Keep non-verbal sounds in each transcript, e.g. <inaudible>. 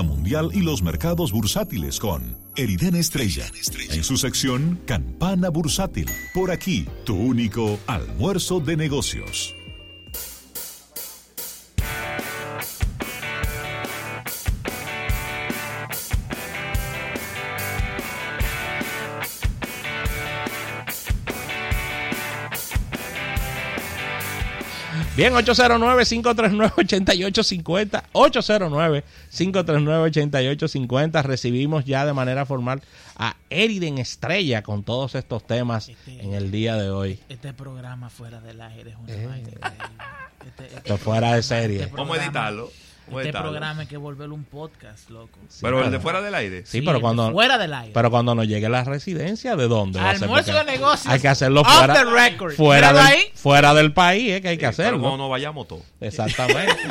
mundial y los mercados bursátiles con Eriden Estrella. En su sección Campana Bursátil. Por aquí, tu único almuerzo de negocios. Bien, 809-539-8850. 809-539-8850. Recibimos ya de manera formal a Eriden Estrella con todos estos temas Este- en el día de hoy. Este programa fuera del aire es una Eh. vaina. Este- este fuera de serie. este a programa- editarlo. Este programa hay que volverlo un podcast, loco. Pero el de fuera del aire. Sí, pero cuando, Fuera del aire. pero cuando nos llegue la residencia, ¿de dónde? Almuerzo de negocios. Hay que hacerlo fuera, the record. fuera, Míralo del, ahí. fuera del país, es que hay que Sí, pero hacerlo. cuando nos vayamos todos. Exactamente. <laughs>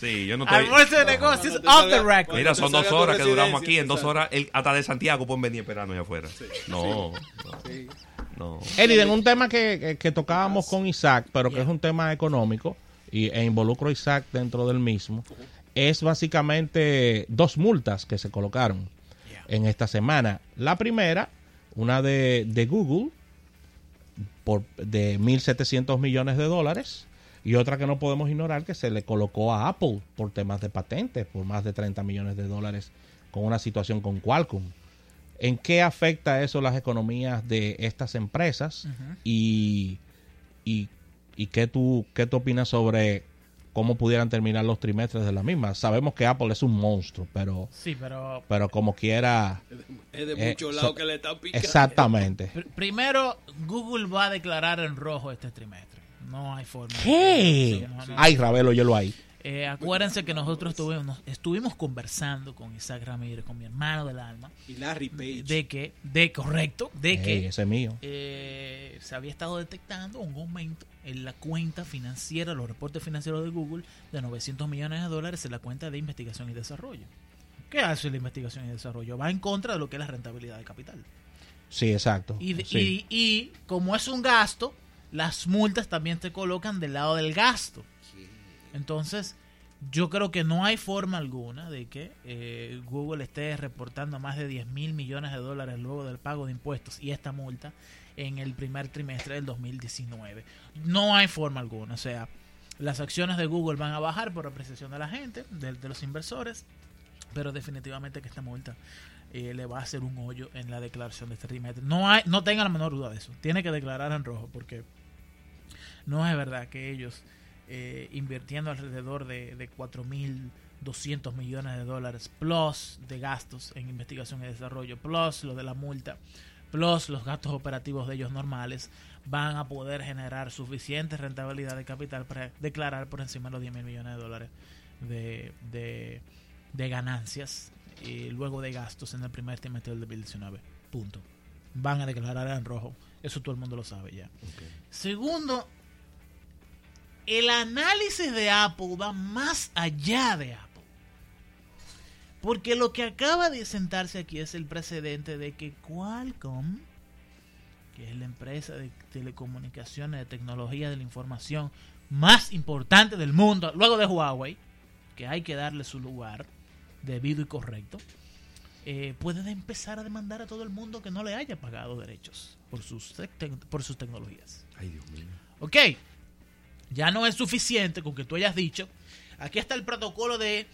Sí, yo no estoy. Almuerzo de negocios off the record. Mira, son dos horas que duramos aquí. En dos horas, el- hasta de Santiago pueden venir esperando allá afuera. No, no. Eriden, un tema que, que- que tocábamos con Isaac, pero que es un tema económico y, e involucro a Isaac dentro del mismo, es básicamente dos multas que se colocaron en esta semana. La primera, una de, de Google, por, de 1.700 millones de dólares, y otra que no podemos ignorar que se le colocó a Apple por temas de patentes, por más de 30 millones de dólares, con una situación con Qualcomm. ¿En qué afecta eso las economías de estas empresas? y, y, y qué tú qué tú opinas sobre cómo pudieran terminar los trimestres de la misma? Sabemos que Apple es un monstruo, pero Sí, pero pero como quiera Es de Eh, muchos so- lados que le están picando. exactamente. pr- primero Google va a declarar en rojo este trimestre. No hay forma. ¿Qué? Sí, no, no. Ay, Ravelo, yo lo ahí. Eh, acuérdense que nosotros estuvimos, estuvimos conversando con Isaac Ramírez, con mi hermano del alma, Y Larry Page. de que, de correcto, de que ese es mío. eh, se había estado detectando un aumento en la cuenta financiera, los reportes financieros de Google, de 900 millones de dólares en la cuenta de investigación y desarrollo. ¿Qué hace la investigación y desarrollo? Va en contra de lo que es la rentabilidad de capital. Sí, exacto. Y, de- Sí. y, y como es un gasto, las multas también te colocan del lado del gasto. Entonces, yo creo que no hay forma alguna de que eh, Google esté reportando más de 10 mil millones de dólares luego del pago de impuestos y esta multa en el primer trimestre del 2019. No hay forma alguna. O sea, las acciones de Google van a bajar por apreciación de la gente, de, de los inversores, pero definitivamente que esta multa eh, le va a hacer un hoyo en la declaración de este trimestre. No, hay, no tenga la menor duda de eso. Tiene que declarar en rojo porque no es verdad que ellos eh, invirtiendo alrededor de, de 4.200 millones de dólares, plus de gastos en investigación y desarrollo, plus lo de la multa, plus los gastos operativos de ellos normales, van a poder generar suficiente rentabilidad de capital para declarar por encima de los 10 mil millones de dólares de, de, de ganancias y luego de gastos en el primer trimestre del 2019. Punto. Van a declarar en rojo. Eso todo el mundo lo sabe ya. Segundo, el análisis de Apple va más allá de Apple. Porque lo que acaba de sentarse aquí es el precedente de que Qualcomm, que es la empresa de telecomunicaciones, de tecnología de la información más importante del mundo, luego de Huawei, que hay que darle su lugar debido y correcto, eh, puede de empezar a demandar a todo el mundo que no le haya pagado derechos por sus, por sus tecnologías. Ay, Dios mío. Ok, ya no es suficiente con que tú hayas dicho, aquí está el protocolo de,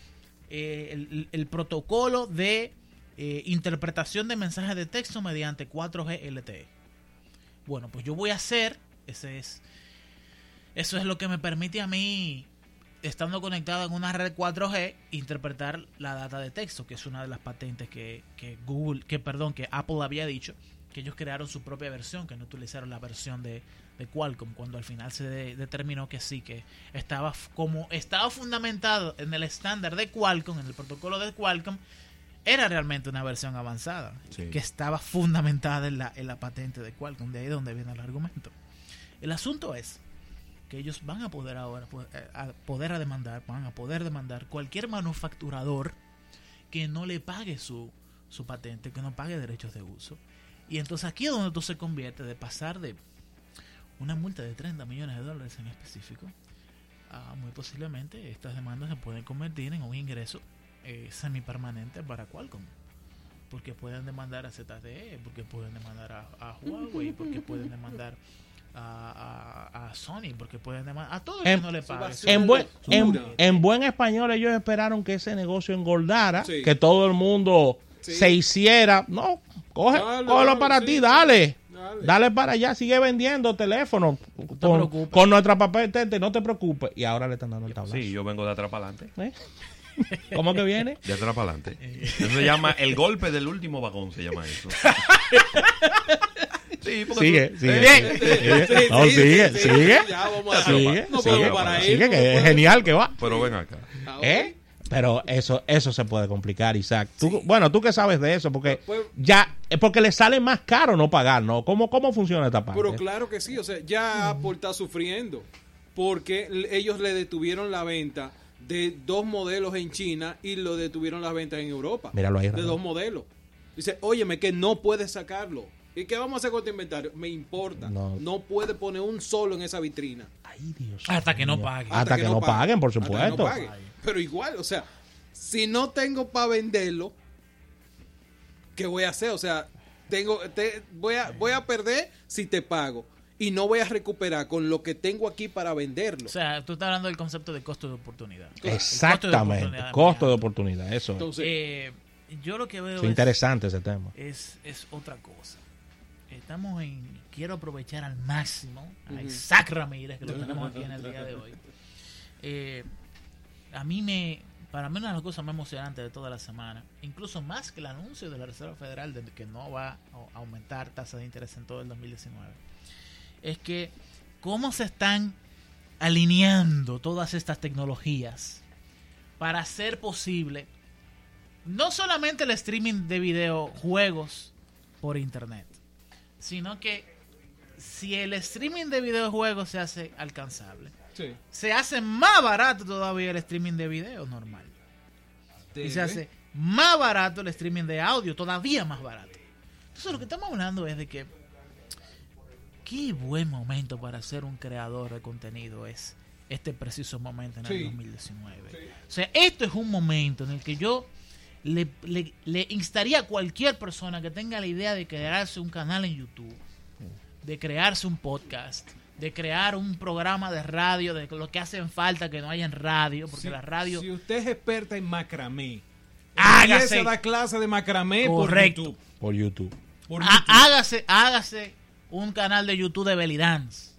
eh, el, protocolo de eh, interpretación de mensajes de texto mediante 4G LTE. Bueno, pues yo voy a hacer, ese es, eso es lo que me permite a mí, estando conectado en una red 4G, interpretar la data de texto, que es una de las patentes que, que Google, que perdón, que Apple había dicho, que ellos crearon su propia versión, que no utilizaron la versión de, de Qualcomm, cuando al final se de- determinó que sí, que estaba como estaba fundamentado en el estándar de Qualcomm, en el protocolo de Qualcomm, era realmente una versión avanzada, Sí. que estaba fundamentada en la, en la patente de Qualcomm, de ahí donde viene el argumento. El asunto es que ellos van a poder ahora eh, a poder a demandar, van a poder demandar cualquier manufacturador que no le pague su, su patente, que no pague derechos de uso. Y entonces aquí es donde tú se convierte de pasar de una multa de 30 millones de dólares en específico a muy posiblemente estas demandas se pueden convertir en un ingreso eh, semipermanente para Qualcomm. Porque pueden demandar a ZTE, porque pueden demandar a, a Huawei, <laughs> porque pueden demandar a, a- a Sony, porque pueden demandar a todo el En- que no le pague. En buen, en, buen español ellos esperaron que ese negocio engordara, Sí. que todo el mundo Sí. se hiciera. No, coge, Dale, cógelo dale, para sí, ti, dale. Dale. Dale para allá, sigue vendiendo teléfonos con, con nuestra papel tente, no te preocupes. Y ahora le están dando el tablazo. Sí, yo vengo de atrás para adelante. ¿Eh? ¿Cómo que viene? De atrás para adelante. Eso se llama el golpe del último vagón, se llama eso. <laughs> Sí, porque Sigue, tú- sigue. Eh, sigue. Sí, No, sigue, sigue. Ya vamos a Sigue, no sigue, ahí, sigue, no que es genial que va. Pero ven acá. ¿Eh? Pero eso eso se puede complicar, Isaac. Tú, Bueno, tú que sabes de eso, porque Pues- ya, es porque le sale más caro no pagar, ¿no? ¿Cómo, cómo funciona esta parte? Pero claro que sí, o sea, ya Apple está sufriendo porque ellos le detuvieron la venta de dos modelos en China y lo detuvieron las ventas en Europa. Míralo ahí, De dos modelos. Dice, óyeme, que no puedes sacarlo. ¿Y qué vamos a hacer con tu inventario? Me importa. No. No, puede poner un solo en esa vitrina. Ay, Dios Hasta que no mío. pague. Hasta, que, no paguen, por Hasta que no supuesto. paguen. Pero igual, o sea, si no tengo para venderlo, ¿qué voy a hacer? O sea, tengo, te- voy, a, voy a perder si te pago. Y no voy a recuperar con lo que tengo aquí para venderlo. O sea, tú estás hablando del concepto de costo de oportunidad. Exactamente. Costo de oportunidad. Costo de oportunidad, eso. es. Entonces, Eh, yo lo que veo Es es, interesante ese tema. es, es otra cosa. Estamos en. Quiero aprovechar al máximo a Isaac Ramírez, que lo <laughs> tenemos aquí en el día de hoy. Eh, a mí me. Para mí, una de las cosas más emocionantes de toda la semana, incluso más que el anuncio de la Reserva Federal de que no va a aumentar tasas de interés en todo el 2019, es que cómo se están alineando todas estas tecnologías para hacer posible no solamente el streaming de videojuegos por internet, sino que si el streaming de videojuegos se hace alcanzable, sí, se hace más barato todavía el streaming de video normal. Y se debe. hace más barato el streaming de audio, todavía más barato. Entonces lo que estamos hablando es de que qué buen momento para ser un creador de contenido es este preciso momento en el Sí. 2019. Sí. O sea, esto es un momento en el que yo le, le- le instaría a cualquier persona que tenga la idea de crearse un canal en YouTube, de crearse un podcast, de crear un programa de radio, de lo que hacen falta que no haya en radio, porque Si- la radio... Si usted es experta en macramé, Hágase. empiece a dar clase de macramé Correcto. por YouTube. Por YouTube. Por Há- YouTube. hágase, hágase un canal de YouTube de Belly Dance.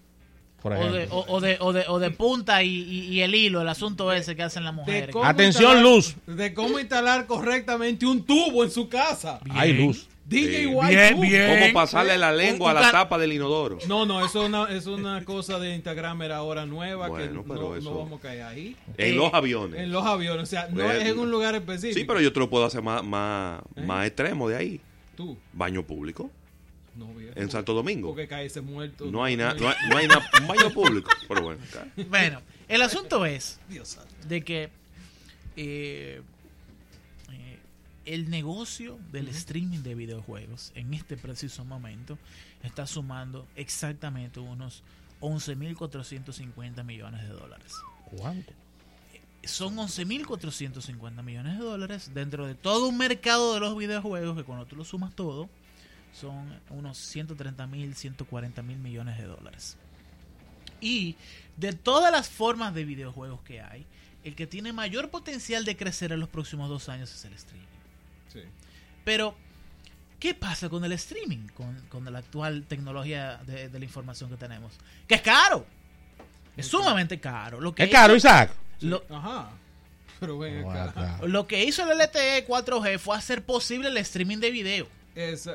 Por O de, o, o de, o, de, o de punta y, y- y el hilo, el asunto ese que hacen las mujeres. Atención, instalar- Luz. De cómo instalar correctamente un tubo en su casa. Hay luz. DJ Sí. White Bien, bien. ¿Cómo pasarle la lengua a un la tapa del inodoro? No, no, eso es una, es una cosa de Instagram era ahora nueva Bueno, que pero no, eso- no vamos a caer ahí. En Eh, los aviones. En los aviones, o sea, no Bueno. es en un lugar específico. Sí, pero yo te lo puedo hacer más, más, ¿Eh? más extremo de ahí. Tú, Baño público. no, viejo. En Santo Domingo. Porque cae ese muerto. No hay nada, no hay, no hay <laughs> nada, un baño público. Pero bueno, acá. Bueno, el asunto es Dios santo. de que eh, eh, el negocio del streaming de videojuegos en este preciso momento está sumando exactamente unos 11.450 millones de dólares. ¿Cuánto? Son 11.450 millones de dólares dentro de todo un mercado de los videojuegos que cuando tú lo sumas todo son unos 130.000, 140 mil millones de dólares. Y de todas las formas de videojuegos que hay, el que tiene mayor potencial de crecer en los próximos dos años es el streaming. Sí. Pero, ¿qué pasa con el streaming? Con, con la actual tecnología de, de la información que tenemos. Que es caro. Es sumamente caro. Lo que ¿Es caro, Isaac? lo, Ajá. Pero ven Oh, acá. lo que hizo el LTE 4G fue hacer posible el streaming de video.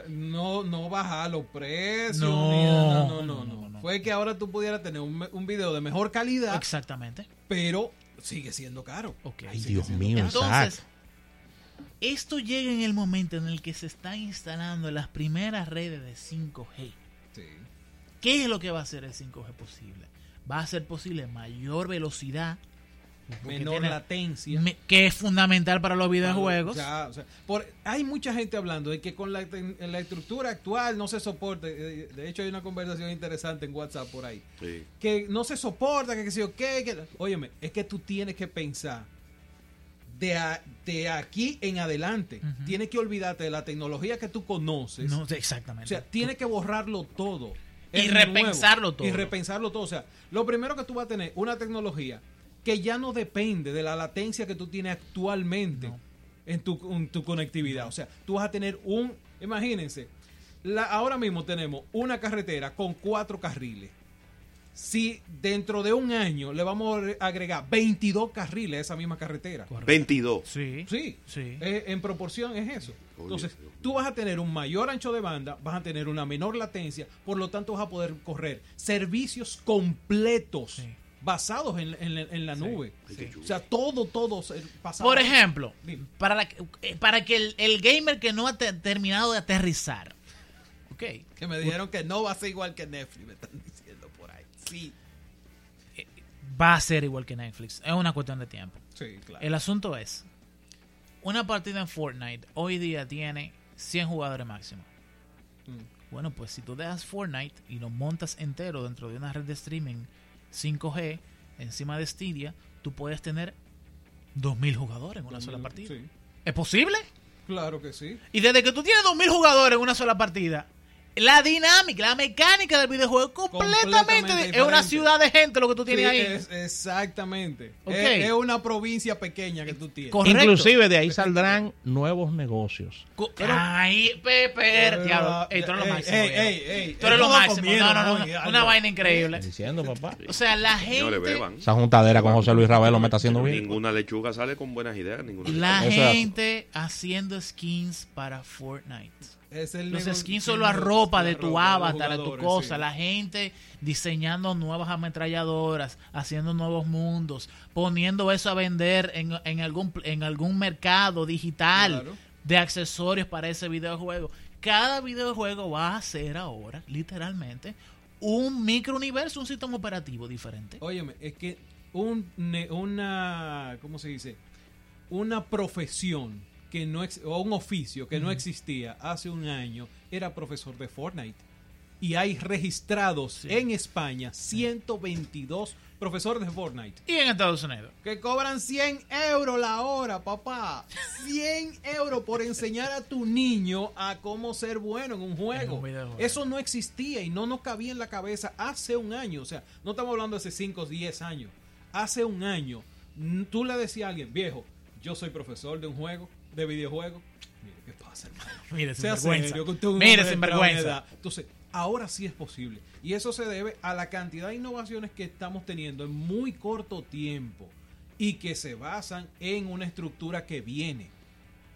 No, no bajar los precios. No, no, no, no, no, no. no. Fue que ahora tú pudieras tener un, un video de mejor calidad, Exactamente. pero sigue siendo caro. Ay, sigue Dios siendo mío, Entonces, Isaac. Esto llega en el momento en el que se están instalando las primeras redes de 5G. Sí. ¿Qué es lo que va a hacer el 5G posible? Va a ser posible mayor velocidad, Menor tiene- latencia. me- que es fundamental para los videojuegos. Ya, o sea, por- hay mucha gente hablando de que con la, la estructura actual no se soporta. eh, De hecho, hay una conversación interesante en WhatsApp por ahí. Sí. Que no se soporta, que qué sé yo qué. Que, óyeme, es que tú tienes que pensar de, a- de aquí en adelante. Ujú. Tienes que olvidarte de la tecnología que tú conoces. No, exactamente. O sea, tienes que borrarlo todo. Y repensarlo nuevo. todo. Y repensarlo todo. O sea, lo primero que tú vas a tener, una tecnología que ya no depende de la latencia que tú tienes actualmente No. en, tu, en tu conectividad. O sea, tú vas a tener un, imagínense, la, ahora mismo tenemos una carretera con cuatro carriles. Si dentro de un año le vamos a agregar 22 carriles a esa misma carretera. 22. Sí. Sí, Sí. eh, en proporción es eso. Entonces, tú vas a tener un mayor ancho de banda, vas a tener una menor latencia, por lo tanto vas a poder correr servicios completos Sí. basados en, en la- en la nube. O sea, todo, todo basado Por ejemplo, Dime. para, la- eh, para que el, el gamer que no ha te- terminado de aterrizar, ok, Que me dijeron que no va a ser igual que Netflix, me están diciendo por ahí. Sí, va a ser igual que Netflix. Es una cuestión de tiempo. sí, claro. El asunto es, una partida en Fortnite hoy día tiene 100 jugadores máximo. Mm. Bueno, pues si tú dejas Fortnite y lo montas entero dentro de una red de streaming 5G encima de Stadia, tú puedes tener 2.000 jugadores en una sola partida. Sí, ¿Es posible? claro que sí. Y desde que tú tienes 2.000 jugadores en una sola partida, la dinámica, la mecánica del videojuego es completamente, Completamente es una ciudad de gente lo que tú tienes Sí, ahí. es- exactamente. Es, es una provincia pequeña que tú tienes. Correcto. Inclusive de ahí saldrán nuevos negocios. Ay, Pepe, diablo. Ey, tú eres lo Ey, máximo. ey, ey, ey, Tú eres lo máximo. No, no, no. Una, vaina increíble. Diciendo, papá. O sea, la gente. beban. Esa juntadera con José Luis Ravelo me está haciendo bien. Ninguna lechuga sale con buenas ideas. Ninguna La gente haciendo skins para Fortnite. Es el Los skins son la ropa de tu ropa avatar, de tu cosa. sí. La gente diseñando nuevas ametralladoras, haciendo nuevos mundos, poniendo eso a vender en, en algún, en algún mercado digital Claro. de accesorios para ese videojuego. Cada videojuego va a ser ahora, literalmente, un microuniverso, un sistema operativo diferente. Óyeme, es que un, una, ¿cómo se dice? Una profesión que no o un oficio que no existía hace un año era profesor de Fortnite. Y hay registrados Sí. en España 122 profesores de Fortnite Y en Estados Unidos. que cobran 100 euros la hora, papá. 100 <laughs> euros por enseñar a tu niño a cómo ser bueno en un En juego. un. Eso no existía y no nos cabía en la cabeza hace un año. O sea, no estamos hablando de hace 5 o 10 años. Hace un año, tú le decías a alguien, viejo, yo soy profesor de un juego, de videojuego. Mire, ¿qué pasa, hermano? <laughs> Mire, es un Mire, sinvergüenza. edad. Entonces, ahora sí es posible. Y eso se debe a la cantidad de innovaciones que estamos teniendo en muy corto tiempo y que se basan en una estructura que viene.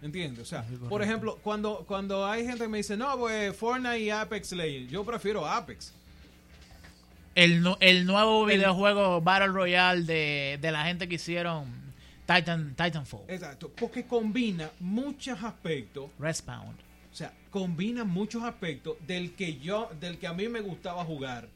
¿Entiendes? O sea, por ejemplo, cuando, cuando hay gente que me dice, no, pues Fortnite y Apex Legends, yo prefiero Apex. El, nu- el nuevo El- videojuego Battle Royale de, de la gente que hicieron Titan, Titanfall. Exacto, porque combina muchos aspectos Respawn. O sea, combina muchos aspectos del que yo, del que a mí me gustaba jugar.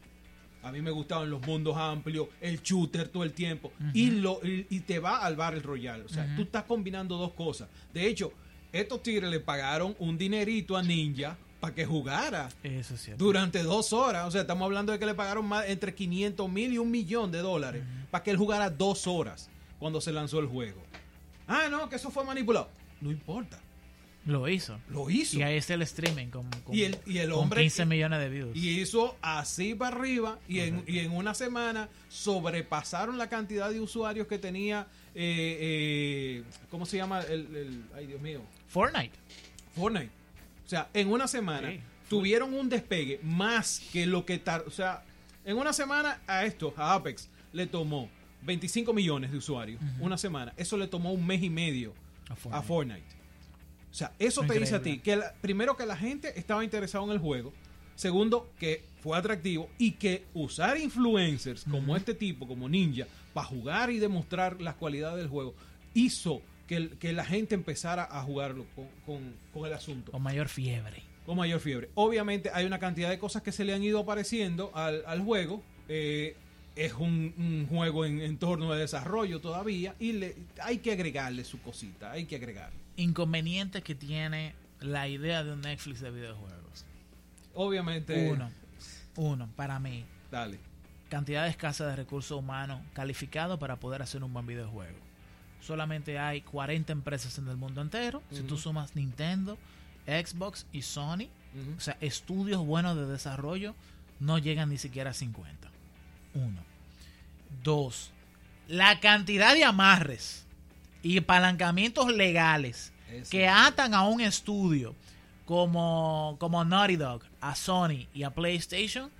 A mí me gustaban los mundos amplios, el shooter todo el tiempo. y, lo, y, te va al Battle Royale. O sea, Ujú. tú estás combinando dos cosas. De hecho, estos tigres le pagaron un dinerito a Ninja para que jugara Eso es cierto. durante dos horas. O sea, estamos hablando de que le pagaron más entre 500 mil y un millón de dólares para que él jugara dos horas cuando se lanzó el juego. Ah, no, que eso fue manipulado. No importa. Lo hizo. Lo hizo. Y ahí está el streaming con, con- Y el- y el con hombre- 15 millones de views. Y hizo así para arriba y en, y en una semana sobrepasaron la cantidad de usuarios que tenía, eh, eh, ¿cómo se llama? El, el- ay Dios mío, Fortnite. Fortnite. O sea, en una semana Sí. tuvieron un despegue más que lo que tar O sea, en una semana a esto, a Apex, le tomó 25 millones de usuarios. Una semana. Eso le tomó un mes y medio A a Fortnite. O sea, eso te dice a ti Increíble. que la- primero que la gente estaba interesada en el juego, segundo que fue atractivo y que usar influencers como este tipo, como Ninja, para jugar y demostrar las cualidades del juego, hizo que, el- que la gente empezara a jugarlo con, con- con el asunto Con mayor fiebre. con mayor fiebre. Obviamente hay una cantidad de cosas que se le han ido apareciendo al, al juego. Eh, es un, un juego en entorno de desarrollo todavía y le, hay que agregarle su cosita, hay que agregarle. Inconvenientes que tiene la idea de un Netflix de videojuegos. Obviamente. Uno. Uno, para mí. Dale. Cantidad escasa de recursos humanos calificados para poder hacer un buen videojuego. solamente hay 40 empresas en el mundo entero. Si tú sumas Nintendo, Xbox y Sony, o sea, estudios buenos de desarrollo no llegan ni siquiera a 50. Uno. Dos. La cantidad de amarres y apalancamientos legales Eso. que atan a un estudio como, como Naughty Dog, a Sony y a PlayStation,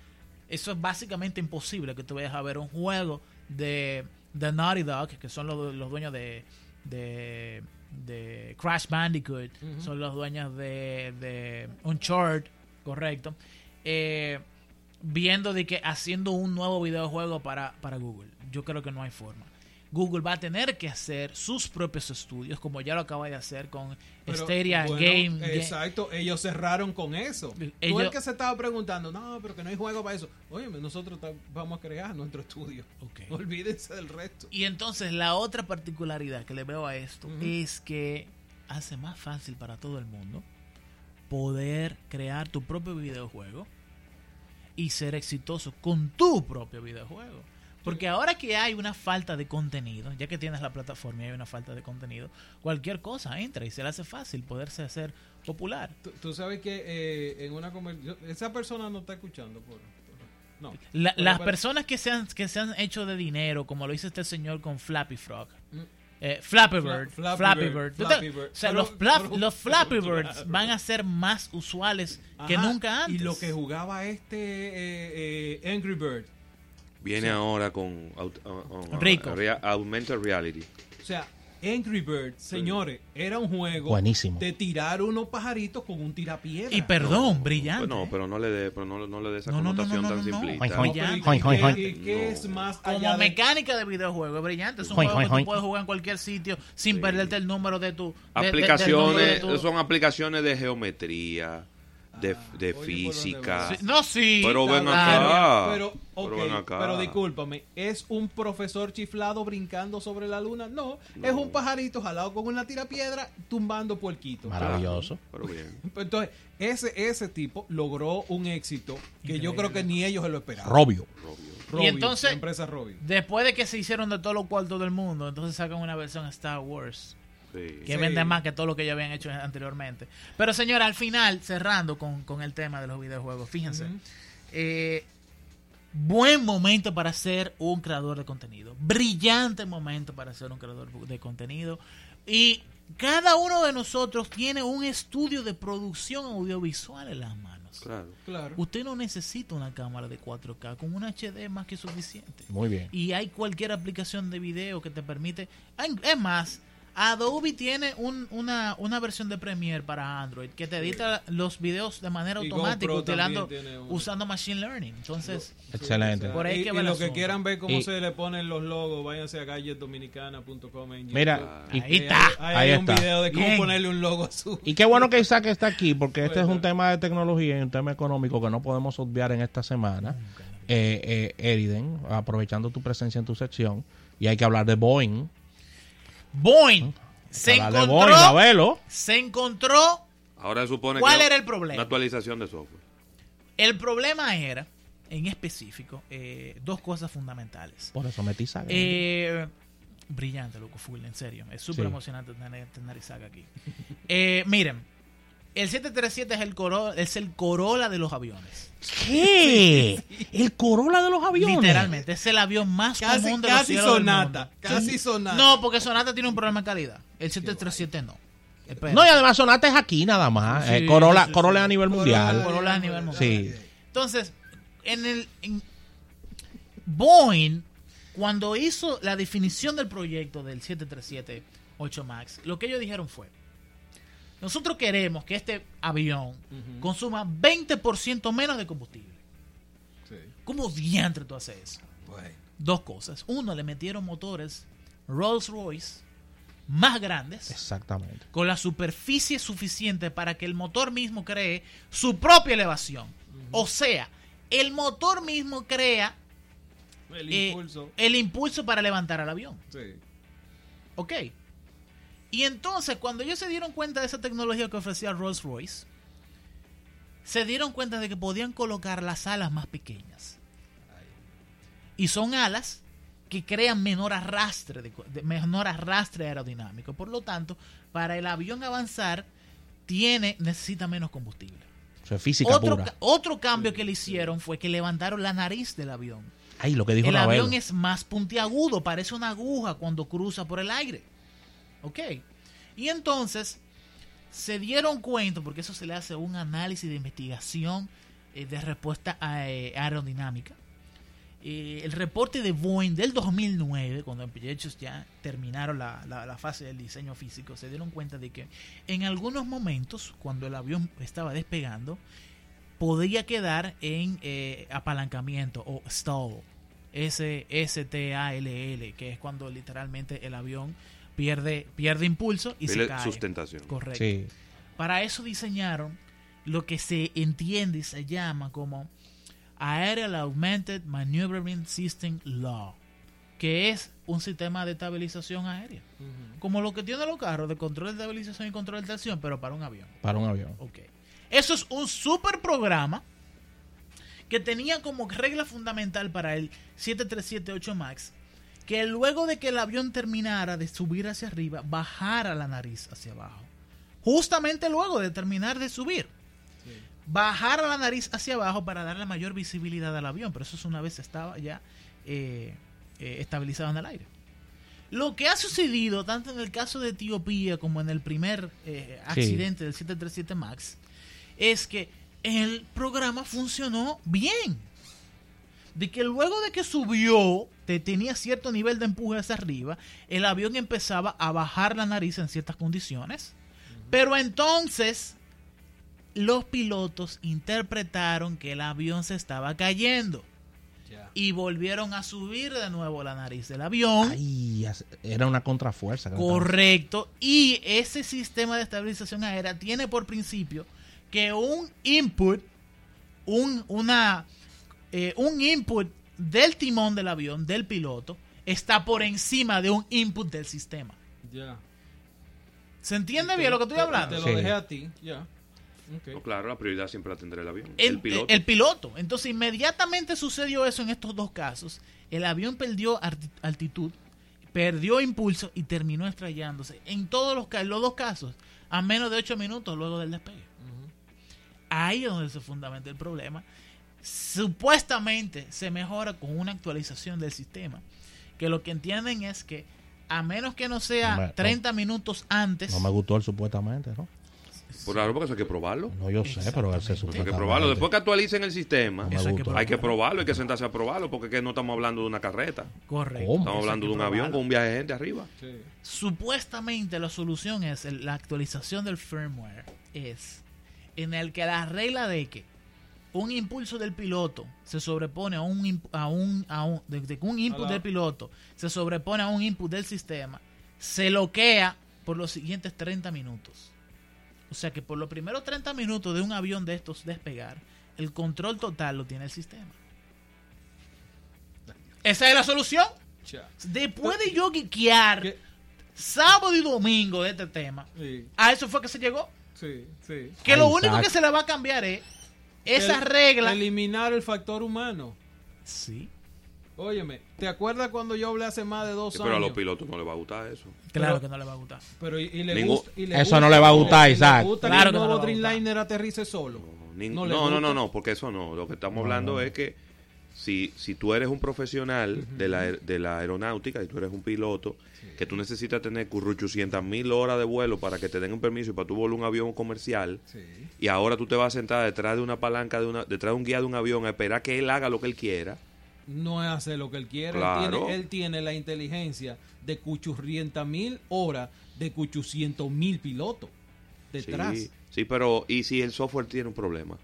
eso es básicamente imposible que tú vayas a ver un juego de, de Naughty Dog, que son los, los dueños de, de, de Crash Bandicoot, son los dueños de, de Uncharted, correcto, eh, viendo de que haciendo un nuevo videojuego para, para Google. Yo creo que no hay forma. Google va a tener que hacer sus propios estudios, como ya lo acaba de hacer con Pero, Stadia bueno, Game. Ga- Exacto, ellos cerraron con eso. Tú Ellos- el que se estaba preguntando, no, pero que no hay juego para eso. Oye, nosotros vamos a crear nuestro estudio. Ok. <laughs> Olvídense del resto. Y entonces la otra particularidad que le veo a esto es que hace más fácil para todo el mundo poder crear tu propio videojuego y ser exitoso con tu propio videojuego. Porque ahora que hay una falta de contenido, ya que tienes la plataforma y hay una falta de contenido, cualquier cosa entra y se le hace fácil poderse hacer popular. Tú, tú sabes que eh, en una conversación, esa persona no está escuchando. Por, por- no. La- las personas que se, han, que se han hecho de dinero, como lo hizo este señor con Flappy Frog, Mm. Eh, Flappy Fla- Bird, Flappy Flappy Bird, Bird. ¿Tú Flappy te- Bird. O sea, Pero- los, Flap- pero- los Flappy pero Birds claro. van a ser más usuales que nunca antes. Y lo que jugaba este eh, eh, Angry Bird. Viene ahora con uh, uh, Rico. augmented reality. O sea, Angry Bird, señores, era un juego Buenísimo. de tirar unos pajaritos con un tirapiedra. y perdón, No, brillante. pues no, pero no le dé, pero no, no le dé esa No, no, no, connotación no, no, tan simplista. Join, No, pero ¿y Join, join, qué- es más Como de- mecánica de videojuego, es brillante. Es un Join, juego que join, tú puedes jugar en cualquier sitio sin Sí. perderte el número de tu. de- de- del número de Aplicaciones, tu- son aplicaciones de geometría, de, de oye, ¿por dónde física. Sí, no, sí. Pero ven acá. Pero, Pero ven acá. pero discúlpame, ¿es un profesor chiflado brincando sobre la luna? No, es un pajarito jalado con una tirapiedra tumbando puerquitos. Maravilloso. Pero bien. <laughs> Entonces, ese, ese tipo logró un éxito que yo creo que ni ellos se lo esperaban. Robio. Robio, entonces- la empresa Robio. Después de que se hicieron de todos los cuartos del mundo, entonces sacan una versión Star Wars. Sí. que Sí. vende más que todo lo que ya habían hecho anteriormente. Pero señora, al final, cerrando con, con el tema de los videojuegos, fíjense, eh, buen momento para ser un creador de contenido, brillante momento para ser un creador de contenido y cada uno de nosotros tiene un estudio de producción audiovisual en las manos. Claro. Claro. Usted no necesita una cámara de 4K, con un HD es más que suficiente. Muy bien. Y hay cualquier aplicación de video que te permite. Es más, Adobe tiene un- una, una versión de Premiere para Android que te edita los videos de manera Y automática utilando, usando Machine Learning. Entonces, Excelente. Por ahí y, que y los que quieran ver cómo Y- se le ponen los logos, váyanse a gadgetdominicana.com en Mira, ahí está. Ahí, Ahí hay un está. video de cómo Bien. ponerle un logo a su. y qué bueno que Isaac está aquí, porque este es un tema de tecnología y un tema económico que no podemos obviar en esta semana. Eh, eh, Eriden, aprovechando tu presencia en tu sección, y hay que hablar de Boeing. Boeing se encontró, Boeing, Abelo. se encontró. Ahora se supone ¿Cuál que era el problema? Una actualización de software. El problema era, en específico, eh, dos cosas fundamentales. Por eso metí Isaac. Eh, brillante, loco, full, en serio. Es súper Sí. emocionante tener, tener a Isaac aquí. Eh, miren, el 737 es el, Coro- es el Corolla de los aviones. ¿Qué? ¿El Corolla de los aviones? Literalmente, es el avión más Casi, común de los casi del sonata. mundo. Casi sonata. No, porque Sonata tiene un problema de calidad. El 737 no. Espera. No, y además Sonata es aquí nada más. Sí, Eh, Corolla, sí, sí, Corolla sí. a nivel Corolla. mundial. Corolla a nivel mundial. Sí. Entonces, en el en Boeing, cuando hizo la definición del proyecto del 737-8 MAX, lo que ellos dijeron fue, nosotros queremos que este avión consuma 20% menos de combustible. Sí. ¿Cómo diantre tú haces eso? Bueno. Dos cosas. Uno, le metieron motores Rolls Royce más grandes Exactamente. con la superficie suficiente para que el motor mismo cree su propia elevación. O sea, el motor mismo crea El eh, impulso. el impulso para levantar al avión. Sí. ¿Ok? Y entonces, cuando ellos se dieron cuenta de esa tecnología que ofrecía Rolls Royce, se dieron cuenta de que podían colocar las alas más pequeñas. Y son alas que crean menor arrastre, de, de- menor arrastre aerodinámico. Por lo tanto, para el avión avanzar, tiene, necesita menos combustible. Es física Otro, pura. ca- otro cambio que le hicieron fue que levantaron la nariz del avión. Ay, lo que dijo el Nabel. avión es más puntiagudo, parece una aguja cuando cruza por el aire. ¿Ok? Y entonces se dieron cuenta, porque eso se le hace un análisis de investigación eh, de respuesta a- eh, aerodinámica. Eh, el reporte de Boeing del 2009, cuando ellos ya terminaron la, la- la fase del diseño físico, se dieron cuenta de que en algunos momentos, cuando el avión estaba despegando, podía quedar en apalancamiento o stall. S T A L L, que es cuando literalmente el avión pierde pierde impulso y se Pierde cae. sustentación. Correcto. Sí. Para eso diseñaron lo que se entiende y se llama como Aerial Augmented Maneuvering System Law, que es un sistema de estabilización aérea, como lo que tienen los carros de control de estabilización y control de tracción, pero para un avión. Para un avión. Ok. Eso es un super programa que tenía como regla fundamental para el 7378 MAX que luego de que el avión terminara de subir hacia arriba, bajara la nariz hacia abajo. Justamente luego de terminar de subir. Bajara la nariz hacia abajo para darle mayor visibilidad al avión, pero eso es una vez estaba ya eh, eh, estabilizado en el aire. Lo que ha sucedido, tanto en el caso de Etiopía como en el primer eh, Sí. accidente del 737 MAX, es que el programa funcionó bien. De que luego de que subió, te tenía cierto nivel de empuje hacia arriba, el avión empezaba a bajar la nariz en ciertas condiciones. Pero entonces, los pilotos interpretaron que el avión se estaba cayendo. Y volvieron a subir de nuevo la nariz del avión. Ay, era una contrafuerza. Correcto. Y ese sistema de estabilización aérea tiene por principio que un input, un, una, eh, un input del timón del avión, del piloto, está por encima de un input del sistema. Ya. ¿Se entiende bien lo que estoy Te- hablando? Te lo Sí. dejé a ti, ya. Ok. No, claro, la prioridad siempre la tendrá el avión. El, El, piloto. el piloto. Entonces, inmediatamente sucedió eso en estos dos casos. El avión perdió altitud, perdió impulso y terminó estrellándose. En todos los, los dos casos, a menos de 8 minutos luego del despegue. Ahí es donde se fundamenta el problema. Supuestamente se mejora con una actualización del sistema. Que lo que entienden es que, a menos que no sea no. 30 minutos antes, No me gustó el supuestamente, ¿no? Pues claro, porque eso hay que probarlo. No, yo sé, pero ese Hay que probarlo. Después que actualicen el sistema, No Eso hay que gustó. hay que probarlo, hay que sentarse a probarlo, porque es que no estamos hablando de una carreta. correcto. ¿Cómo? Estamos hablando de un avión con un viaje de gente arriba. Sí. Supuestamente la solución es la actualización del firmware es en el que la regla de que un impulso del piloto se sobrepone a un imp- a un, a un de, un input Hola. del piloto se sobrepone a un input del sistema se bloquea por los siguientes 30 minutos. O sea que por los primeros 30 minutos de un avión de estos despegar, el control total lo tiene el sistema. Esa es la solución. Ya. Después de yo guiquear ¿Qué? sábado y domingo de este tema, Sí, a eso fue que se llegó. sí, sí. Que lo único que se le va a cambiar es esa El- regla. Eliminar el factor humano. Sí, Óyeme, ¿te acuerdas cuando yo hablé hace más de dos Sí, años? pero a los pilotos no les va a gustar eso. claro Pero- que no le va a gustar. Pero y, y le Ningún- gusta, y le Eso gusta- no le va a gustar, Isaac. gusta Claro que que el no nuevo le va a gustar. Dreamliner aterrice solo. No No, no, no, no, porque eso no. Lo que estamos No, hablando no. es que si, si tú eres un profesional de, la, de la aeronáutica y tú eres un piloto, que tú necesitas tener 800 mil horas de vuelo para que te den un permiso y para tú volar un avión comercial, Sí. y ahora tú te vas a sentar detrás de una palanca, de una, detrás de un guía de un avión a esperar que él haga lo que él quiera. No es hacer lo que él quiere. Él, tiene, él tiene la inteligencia de cuchurrienta mil horas de cuchucientos mil pilotos detrás. Sí, sí, pero ¿y si el software tiene un problema?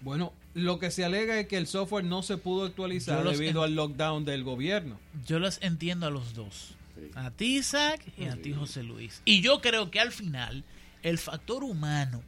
Bueno, lo que se alega es que el software no se pudo actualizar debido al lockdown del gobierno. Yo los entiendo a los dos. Sí. A ti, Isaac, y a ti, José Luis. Y yo creo que al final el factor humano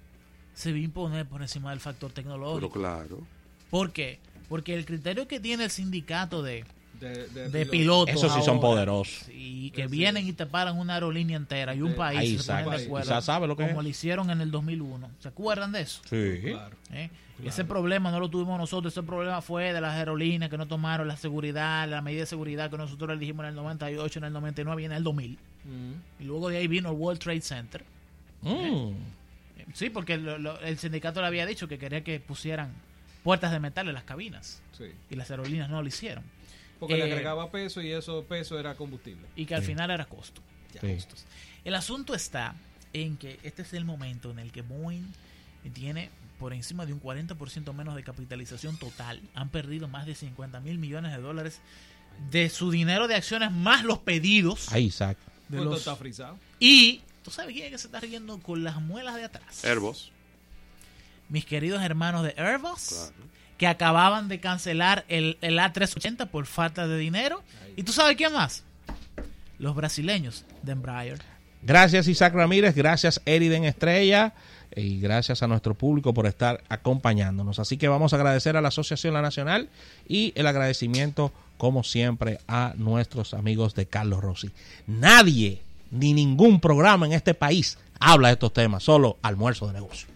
se va a imponer por encima del factor Pero tecnológico. claro. ¿Por qué? Porque el criterio que tiene el sindicato de de, de de piloto. pilotos. Esos sí son poderosos. Y que vienen y te paran una aerolínea entera y un De- país Ahí, se ponen de acuerdo, Isaac sabe lo que como es. lo hicieron en el 2001. ¿Se acuerdan de eso? Sí. Claro. ¿Eh? Y Ese problema no lo tuvimos nosotros, ese problema fue de las aerolíneas que no tomaron la seguridad, la medida de seguridad que nosotros le dijimos en el 98, en el 99 y en el 2000. Mm. Y luego de ahí vino el World Trade Center. Mm. Sí, porque lo- lo- el sindicato le había dicho que quería que pusieran puertas de metal en las cabinas Sí. y las aerolíneas no lo hicieron. Porque le Eh, agregaba peso y eso peso era combustible. Y que al Sí. final era costo. Ya, Sí. costos. El asunto está en que este es el momento en el que Boeing tiene por encima de un 40% menos de capitalización total. Han perdido más de 50 mil millones de dólares de su dinero de acciones más los pedidos. Ahí, Isaac. de ¿Cuánto los- está frisado? Y tú sabes quién es que se está riendo con las muelas de atrás. Airbus. Mis queridos hermanos de Airbus, Claro. Que acababan de cancelar el, el A380 por falta de dinero. ¿Y tú sabes quién más? Los brasileños de Embraer. Gracias Isaac Ramírez, gracias Eriden Estrella y gracias a nuestro público por estar acompañándonos. Así que vamos a agradecer a la Asociación La Nacional y el agradecimiento, como siempre, a nuestros amigos de Carlos Rossi. Nadie, ni ningún programa en este país habla de estos temas, solo almuerzo de negocio.